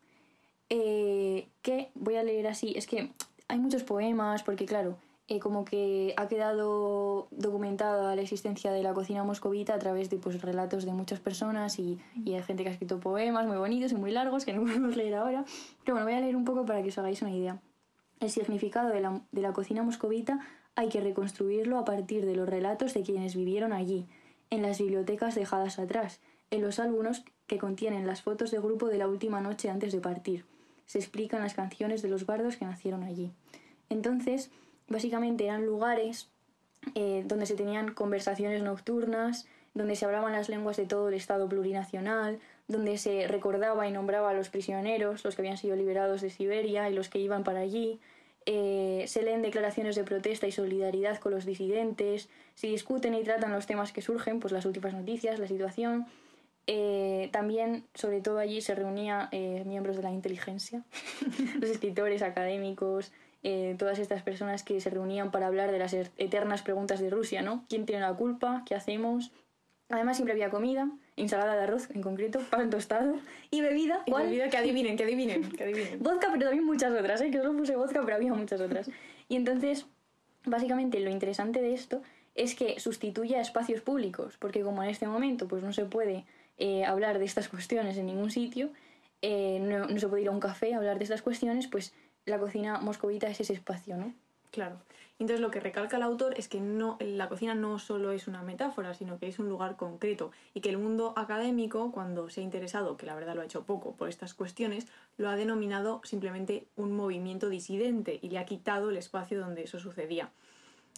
eh, que voy a leer así, es que hay muchos poemas, porque claro, eh, como que ha quedado documentada la existencia de la cocina moscovita a través de pues, relatos de muchas personas y, y, hay gente que ha escrito poemas muy bonitos y muy largos que no podemos leer ahora. Pero bueno, voy a leer un poco para que os hagáis una idea. El significado de la, de la cocina moscovita hay que reconstruirlo a partir de los relatos de quienes vivieron allí, en las bibliotecas dejadas atrás, en los álbumes que contienen las fotos de grupo de la última noche antes de partir. Se explican las canciones de los bardos que nacieron allí. Entonces, básicamente eran lugares eh, donde se tenían conversaciones nocturnas, donde se hablaban las lenguas de todo el Estado plurinacional, donde se recordaba y nombraba a los prisioneros, los que habían sido liberados de Siberia y los que iban para allí. Eh, se leen declaraciones de protesta y solidaridad con los disidentes, se discuten y tratan los temas que surgen, pues las últimas noticias, la situación. Eh, también, sobre todo allí, se reunían miembros de la inteligencia, los escritores, académicos, todas estas personas que se reunían para hablar de las eternas preguntas de Rusia, ¿no? ¿Quién tiene la culpa? ¿Qué hacemos? Además siempre había comida, ensalada de arroz en concreto, pan tostado y bebida. Y bebida que adivinen, que adivinen, que adivinen. vodka, pero también muchas otras, ¿eh? que solo puse vodka, pero había muchas otras. Y entonces, básicamente lo interesante de esto es que sustituye a espacios públicos, porque como en este momento pues no se puede eh, hablar de estas cuestiones en ningún sitio, eh, no, no se puede ir a un café a hablar de estas cuestiones, pues la cocina moscovita es ese espacio, ¿no? Claro. Entonces lo que recalca el autor es que no, la cocina no solo es una metáfora, sino que es un lugar concreto y que el mundo académico, cuando se ha interesado, que la verdad lo ha hecho poco por estas cuestiones, lo ha denominado simplemente un movimiento disidente y le ha quitado el espacio donde eso sucedía.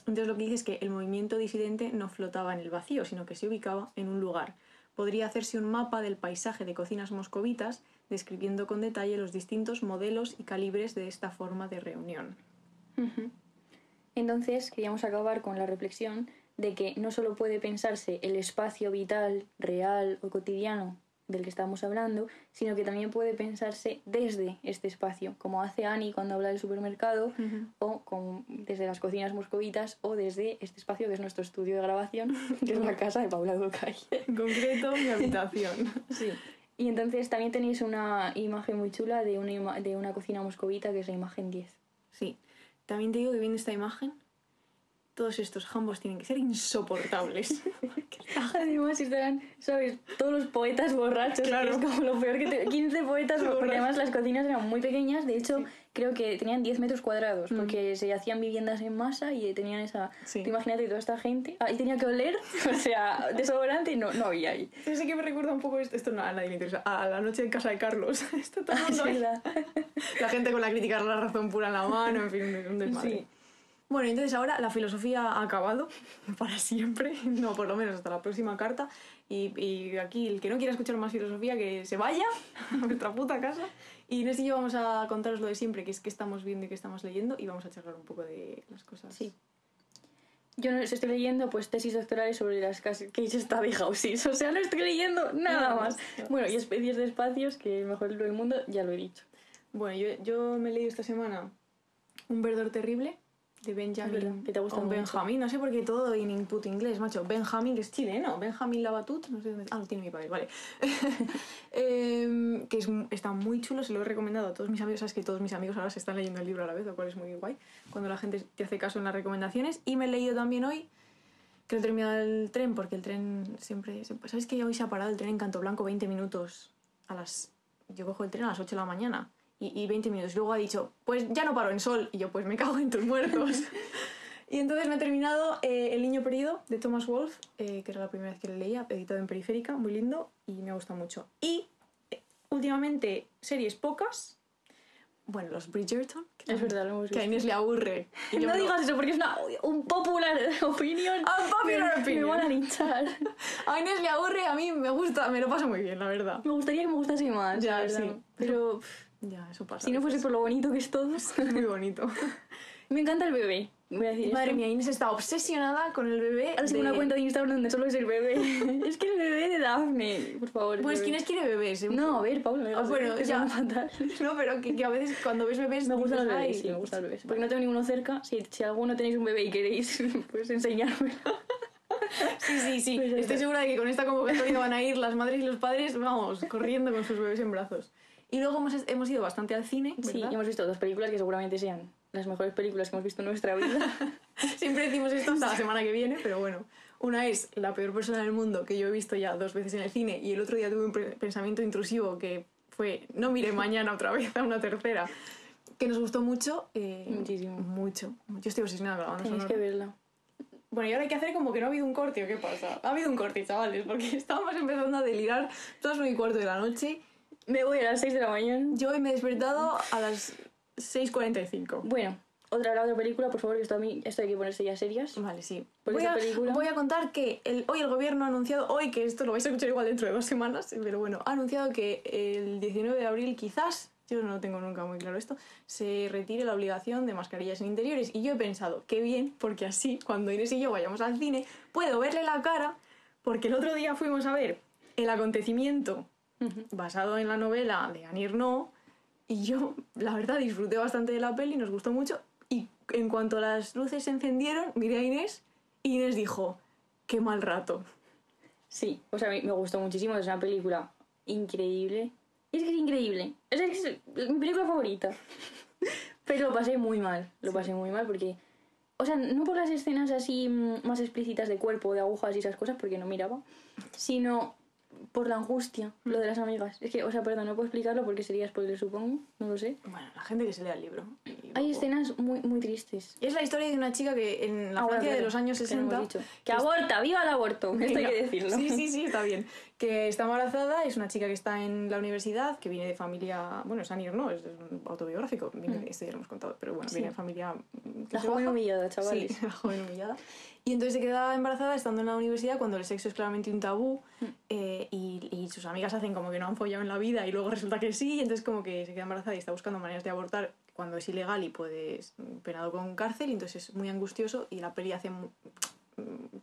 Entonces lo que dice es que el movimiento disidente no flotaba en el vacío, sino que se ubicaba en un lugar. Podría hacerse un mapa del paisaje de cocinas moscovitas, describiendo con detalle los distintos modelos y calibres de esta forma de reunión. Entonces queríamos acabar con la reflexión de que no solo puede pensarse el espacio vital, real o cotidiano del que estamos hablando, sino que también puede pensarse desde este espacio, como hace Ani cuando habla del supermercado, o desde las cocinas moscovitas, o desde este espacio que es nuestro estudio de grabación, que es la casa de Paula Ducay. En concreto, mi habitación. sí. Y entonces también tenéis una imagen muy chula de una, de una cocina moscovita, que es la imagen 10. Sí. También te digo que viendo esta imagen, todos estos jambos tienen que ser insoportables. además estarán, ¿sabes? Todos los poetas borrachos, claro. es como lo peor que te... 15 poetas, porque además las cocinas eran muy pequeñas, de hecho creo que tenían 10 metros cuadrados, mm. porque se hacían viviendas en masa y tenían esa... Imagínate toda esta gente, ahí tenía que oler, o sea, desodorante y no, no había ahí. Yo sé que me recuerda un poco esto, esto no, a nadie le interesa, a la noche en casa de Carlos. Esto todo ah, La gente con la crítica la razón pura en la mano, en fin, un desmadre. Sí. Bueno, entonces ahora la filosofía ha acabado para siempre, no por lo menos hasta la próxima carta. Y, y aquí el que no quiera escuchar más filosofía, que se vaya a nuestra puta casa. Y Inés y yo vamos a contaros lo de siempre, que es que estamos viendo y que estamos leyendo, y vamos a charlar un poco de las cosas. Sí. Yo no estoy leyendo pues tesis doctorales sobre las está de houses. O sea, no estoy leyendo nada más. Bueno, y especies de espacios, que mejor libro del mundo, ya lo he dicho. Bueno, yo, yo me he leído esta semana Un verdor terrible de Benjamin. que te gusta Benjamin, no sé por qué todo en input inglés, macho. Benjamin, que es chileno. Benjamin Labatut, no sé dónde. Ah, lo tiene mi padre, vale. Em, que es, está muy chulo, se lo he recomendado a todos mis amigos. Sabes que todos mis amigos ahora se están leyendo el libro a la vez, lo cual es muy guay. Cuando la gente te hace caso en las recomendaciones. Y me he leído también hoy, que he terminado el tren, porque el tren siempre. ¿Sabes que hoy se ha parado el tren en Canto Blanco 20 minutos a las. Yo cojo el tren a las 8 de la mañana y, 20 minutos. Luego ha dicho, pues ya no paro en sol. Y yo, pues me cago en tus muertos. y entonces me he terminado eh, El niño perdido de Thomas Wolfe, eh, que era la primera vez que lo leía, editado en periférica, muy lindo y me gusta mucho. Y eh, últimamente, series pocas. Bueno, los Bridgerton. Que es verdad, lo hemos Que a Inés le aburre. no digas eso porque es una un popular opinión. Un popular me, opinion. Me van a linchar. A Inés le aburre, a mí me gusta, me lo paso muy bien, la verdad. Me gustaría que me gustase más. Ya, sí. Pero. Ya, eso pasa. Si no fuese por lo bonito que es todo. Es muy bonito. Me encanta el bebé. Voy a decir Madre mía, Inés está obsesionada con el bebé. Ahora de... una cuenta de Instagram donde solo es el bebé. es que el bebé de Daphne, por favor. Pues ¿quién es quiere bebés? No, a ver, Paula, ah, bueno, que ya. fatal. No, pero que, que, a veces cuando ves bebés. Me gustan los bebés, sí, me gustan los bebés. Porque no tengo ninguno cerca. Si, si alguno tenéis un bebé y queréis, pues enseñármelo. Sí, sí, sí. Pues Estoy segura de que con esta convocatoria van a ir las madres y los padres, vamos, corriendo con sus bebés en brazos. Y luego hemos, hemos ido bastante al cine. ¿verdad? Sí, hemos visto dos películas que seguramente sean las mejores películas que hemos visto en nuestra vida. Siempre decimos esto hasta la semana que viene, pero bueno. Una es La peor persona del mundo, que yo he visto ya dos veces en el cine, y el otro día tuve un pensamiento intrusivo que fue, no mire mañana otra vez a una tercera, que nos gustó mucho. Eh, Muchísimo. Mucho. Yo estoy obsesionada con la banda Tenéis que verla. Bueno, y ahora hay que hacer como que no ha habido un corte, ¿o qué pasa? Ha habido un corte, chavales, porque estábamos empezando a delirar todas las 9 y cuarto de la noche. Me voy a las 6 de la mañana. Yo hoy me he despertado a las 6.45. Bueno, otra, la otra película, por favor, que esto, a mí, esto hay que ponerse ya serias. Vale, sí. Porque Voy a, película- voy a contar que el- hoy el gobierno ha anunciado, hoy que esto lo vais a escuchar igual dentro de dos semanas, pero bueno, ha anunciado que el 19 de abril quizás, yo no tengo nunca muy claro esto, se retire la obligación de mascarillas en interiores. Y yo he pensado, qué bien, porque así cuando Inés y yo vayamos al cine, puedo verle la cara, porque el otro día fuimos a ver el acontecimiento basado en la novela de Annie Ernaux y yo, la verdad, disfruté bastante de la peli, nos gustó mucho y en cuanto las luces se encendieron, miré a Inés y Inés dijo, qué mal rato. Sí, o sea, me, gustó muchísimo, es una película increíble. Es que es increíble. Es, que es mi película favorita. Pero lo pasé muy mal, lo pasé muy mal porque... O sea, no por las escenas así mm, más explícitas de cuerpo, de agujas y esas cosas, porque no miraba, sino por la angustia, lo de las amigas. Es que, o sea, perdón, no puedo explicarlo porque sería spoiler, supongo, no lo sé. Bueno, la gente que se lea el libro. Hay escenas muy, muy tristes. Es la historia de una chica que en la Ah, bueno, Francia de claro, los años que no hemos 60... dicho. Que aborta, viva el aborto, esto hay Venga. que decirlo. Sí, sí, sí, está bien. Que está embarazada, es una chica que está en la universidad, que viene de familia. Bueno, es Annie no, es un autobiográfico. viene- Esto ya lo hemos contado, pero bueno, Mm. Viene de familia. mm, La joven baja. humillada, chavales. Sí, la joven humillada. Y entonces se queda embarazada estando en la universidad cuando el sexo es claramente un tabú Mm. eh, y, y sus amigas hacen como que no han follado en la vida y luego resulta que sí, y entonces como que se queda embarazada y está buscando maneras de abortar cuando es ilegal y puedes penado con cárcel, y entonces es muy angustioso y la peli hace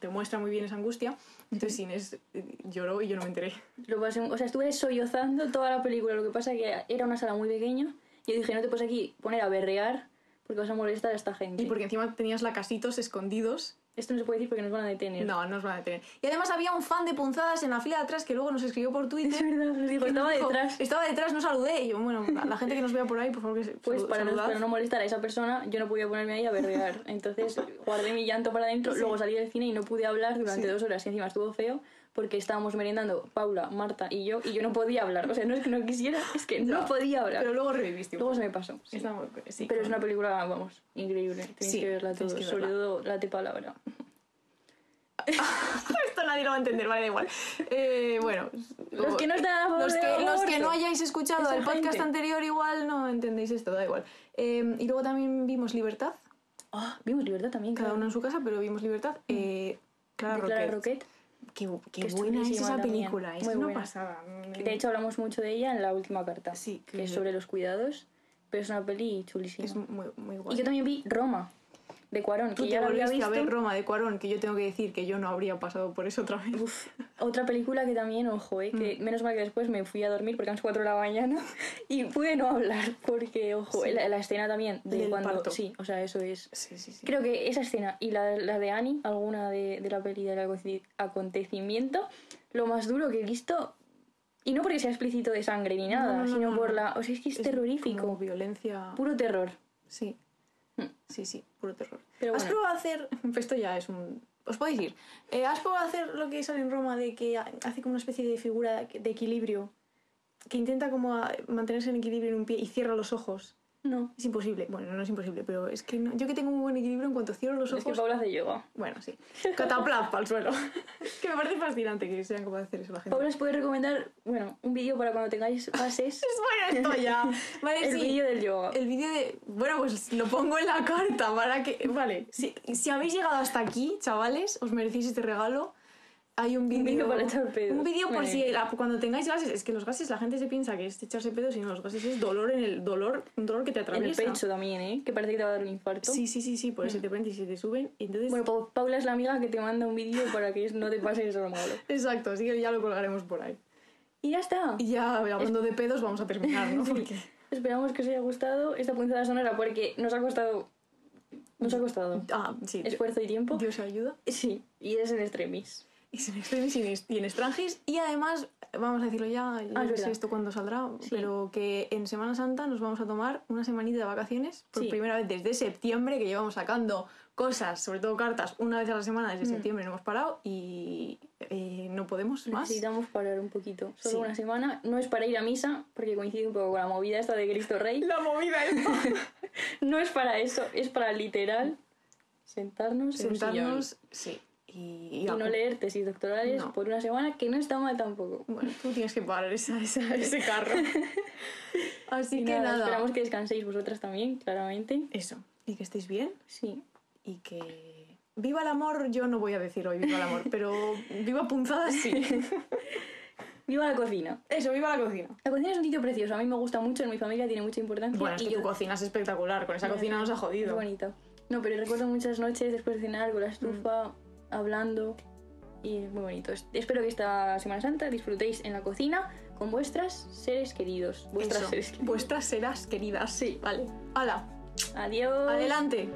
te muestra muy bien esa angustia. Entonces Inés eh, lloró y yo no me enteré. Lo pasé- o sea, estuve sollozando toda la película. Lo que pasa es que era una sala muy pequeña. Yo dije, no te puedes aquí poner a berrear porque vas a molestar a esta gente. Y porque encima tenías la casitos escondidos. Esto no se puede decir porque nos van a detener. No, no os van a detener. Y además había un fan de punzadas en la fila de atrás que luego nos escribió por Twitter. Es verdad, nos dijo, nos estaba dijo, detrás. Estaba detrás, no saludé. Y yo, bueno, la, la gente que nos vea por ahí, por favor, que se- Pues para no, saludad. para no molestar a esa persona, yo no podía ponerme ahí a berrear. Entonces guardé mi llanto para adentro, luego salí del cine y no pude hablar durante Sí. dos horas. Y encima estuvo feo porque estábamos merendando Paula, Marta y yo, y yo no podía hablar. O sea, no es que no quisiera, es que no podía hablar. Pero luego reviviste. Luego se me pasó. sí. Está muy- sí, Pero es una película, vamos, increíble. Tenéis Sí, que verla todos, que sobre verla. todo la de palabra. Esto nadie lo va a entender, vale, da igual. Eh, bueno, Los que no están los que, los que aborto. no hayáis escuchado el podcast gente. anterior, igual no entendéis esto, da igual. Eh, y luego también vimos Libertad, Ah, vimos Libertad también, cada claro. uno en su casa, pero vimos Libertad. Eh, Clara de Clara Roquet. Roquet. Qué, qué buena es esa también, película, es muy una buena. pasada. De hecho, hablamos mucho de ella en la última carta. Sí, Que es sobre los cuidados, pero es una peli chulísima. es muy, muy Y guay. yo también vi Roma, de Cuarón, Tú que te ya volviste visto. a ver Roma de Cuarón, que yo tengo que decir que yo no habría pasado por eso otra vez. Otra película que también, ojo, eh, que menos mal que después me fui a dormir porque eran las 4 de la mañana y pude no hablar porque, ojo, Sí. la, la escena también de Del cuando... parto. Sí, o sea, eso es... Sí, sí. Creo que esa escena y la, la de Annie, alguna de, de la peli del aconte- acontecimiento, lo más duro que he visto, y no porque sea explícito de sangre ni nada, no, no, sino no, por la... O sea, es que es, Es terrorífico, como violencia. puro terror. Sí. Mm. Sí, sí, puro terror. Pero ¿Has bueno. probado hacer.? Esto ya es un. Os podéis ir. Eh, ¿Has probado hacer lo que sale en Roma de que ha- hace como una especie de figura de equilibrio? Que intenta como mantenerse en equilibrio en un pie y cierra los ojos. No. Es imposible. Bueno, no es imposible, pero es que no- yo que tengo un buen equilibrio en cuanto cierro los Es que ojos. Paula hace yoga. Bueno, sí. Cataplap al suelo. Es que me parece fascinante que sean capaces de hacer eso la gente. Paula os puede recomendar, bueno, un vídeo para cuando tengáis bases. Es bueno esto ya. Vale, el sí. vídeo del yoga. El vídeo de. Bueno, pues lo pongo en la carta para que. Vale, si, si habéis llegado hasta aquí, chavales, os merecéis este regalo. Hay un vídeo. vídeo para echar pedos. Un vídeo por Vale. si la- cuando tengáis gases. Es que los gases, la gente se piensa que es echarse pedos, sino los gases es dolor en el. dolor, un dolor que te En el atraviesa. pecho también, ¿eh? Que parece que te va a dar un infarto. Sí, sí, sí, sí, por eso te prenden y se te suben. Y entonces. Bueno, Pa- Paula es la amiga que te manda un vídeo para que no te pase eso lo malo. Exacto, así que ya lo colgaremos por ahí. Y ya está. Y ya hablando de pedos, vamos a terminar, ¿no? Sí. Porque. Esperamos que os haya gustado esta punzada sonora porque nos ha costado. Nos ha costado Ah, sí. esfuerzo y tiempo. Dios ayuda. Sí, y es en extremis. Y en extremis y en, extranjis. Y además, vamos a decirlo ya, yo Ah, no sé esto cuándo saldrá, Sí. pero que en Semana Santa nos vamos a tomar una semanita de vacaciones por Sí. primera vez desde septiembre, que llevamos sacando cosas, sobre todo cartas, una vez a la semana desde Mm. septiembre, no hemos parado y eh, no podemos más. Necesitamos parar un poquito. Solo Sí. una semana. No es para ir a misa, porque coincide un poco con la movida esta de Cristo Rey. La movida esta. No es para eso, es para literal sentarnos, en un sillón sentarnos, sí. Y, y no leer tesis doctorales No. por una semana, que no está mal tampoco. Bueno, tú tienes que parar esa, esa- ese carro. Así Y que nada. Esperamos que descanséis vosotras también, claramente. Eso. Y que estéis bien. Sí. Y que. Viva el amor, yo no voy a decir hoy viva el amor, pero viva punzadas sí. ¡Viva la cocina! Eso, viva la cocina. La cocina es un sitio precioso, a mí me gusta mucho, en mi familia tiene mucha importancia. Bueno, es y que yo- tu cocina es espectacular, con esa Ya, cocina nos ha jodido. bonito. No, pero recuerdo muchas noches después de cenar con la estufa, hablando. Y muy bonito. Es- Espero que esta Semana Santa disfrutéis en la cocina con vuestras seres queridos. Vuestras Eso, seres queridos. Vuestras seras queridas. Sí, vale. ¡Hala! Adiós. ¡Adelante!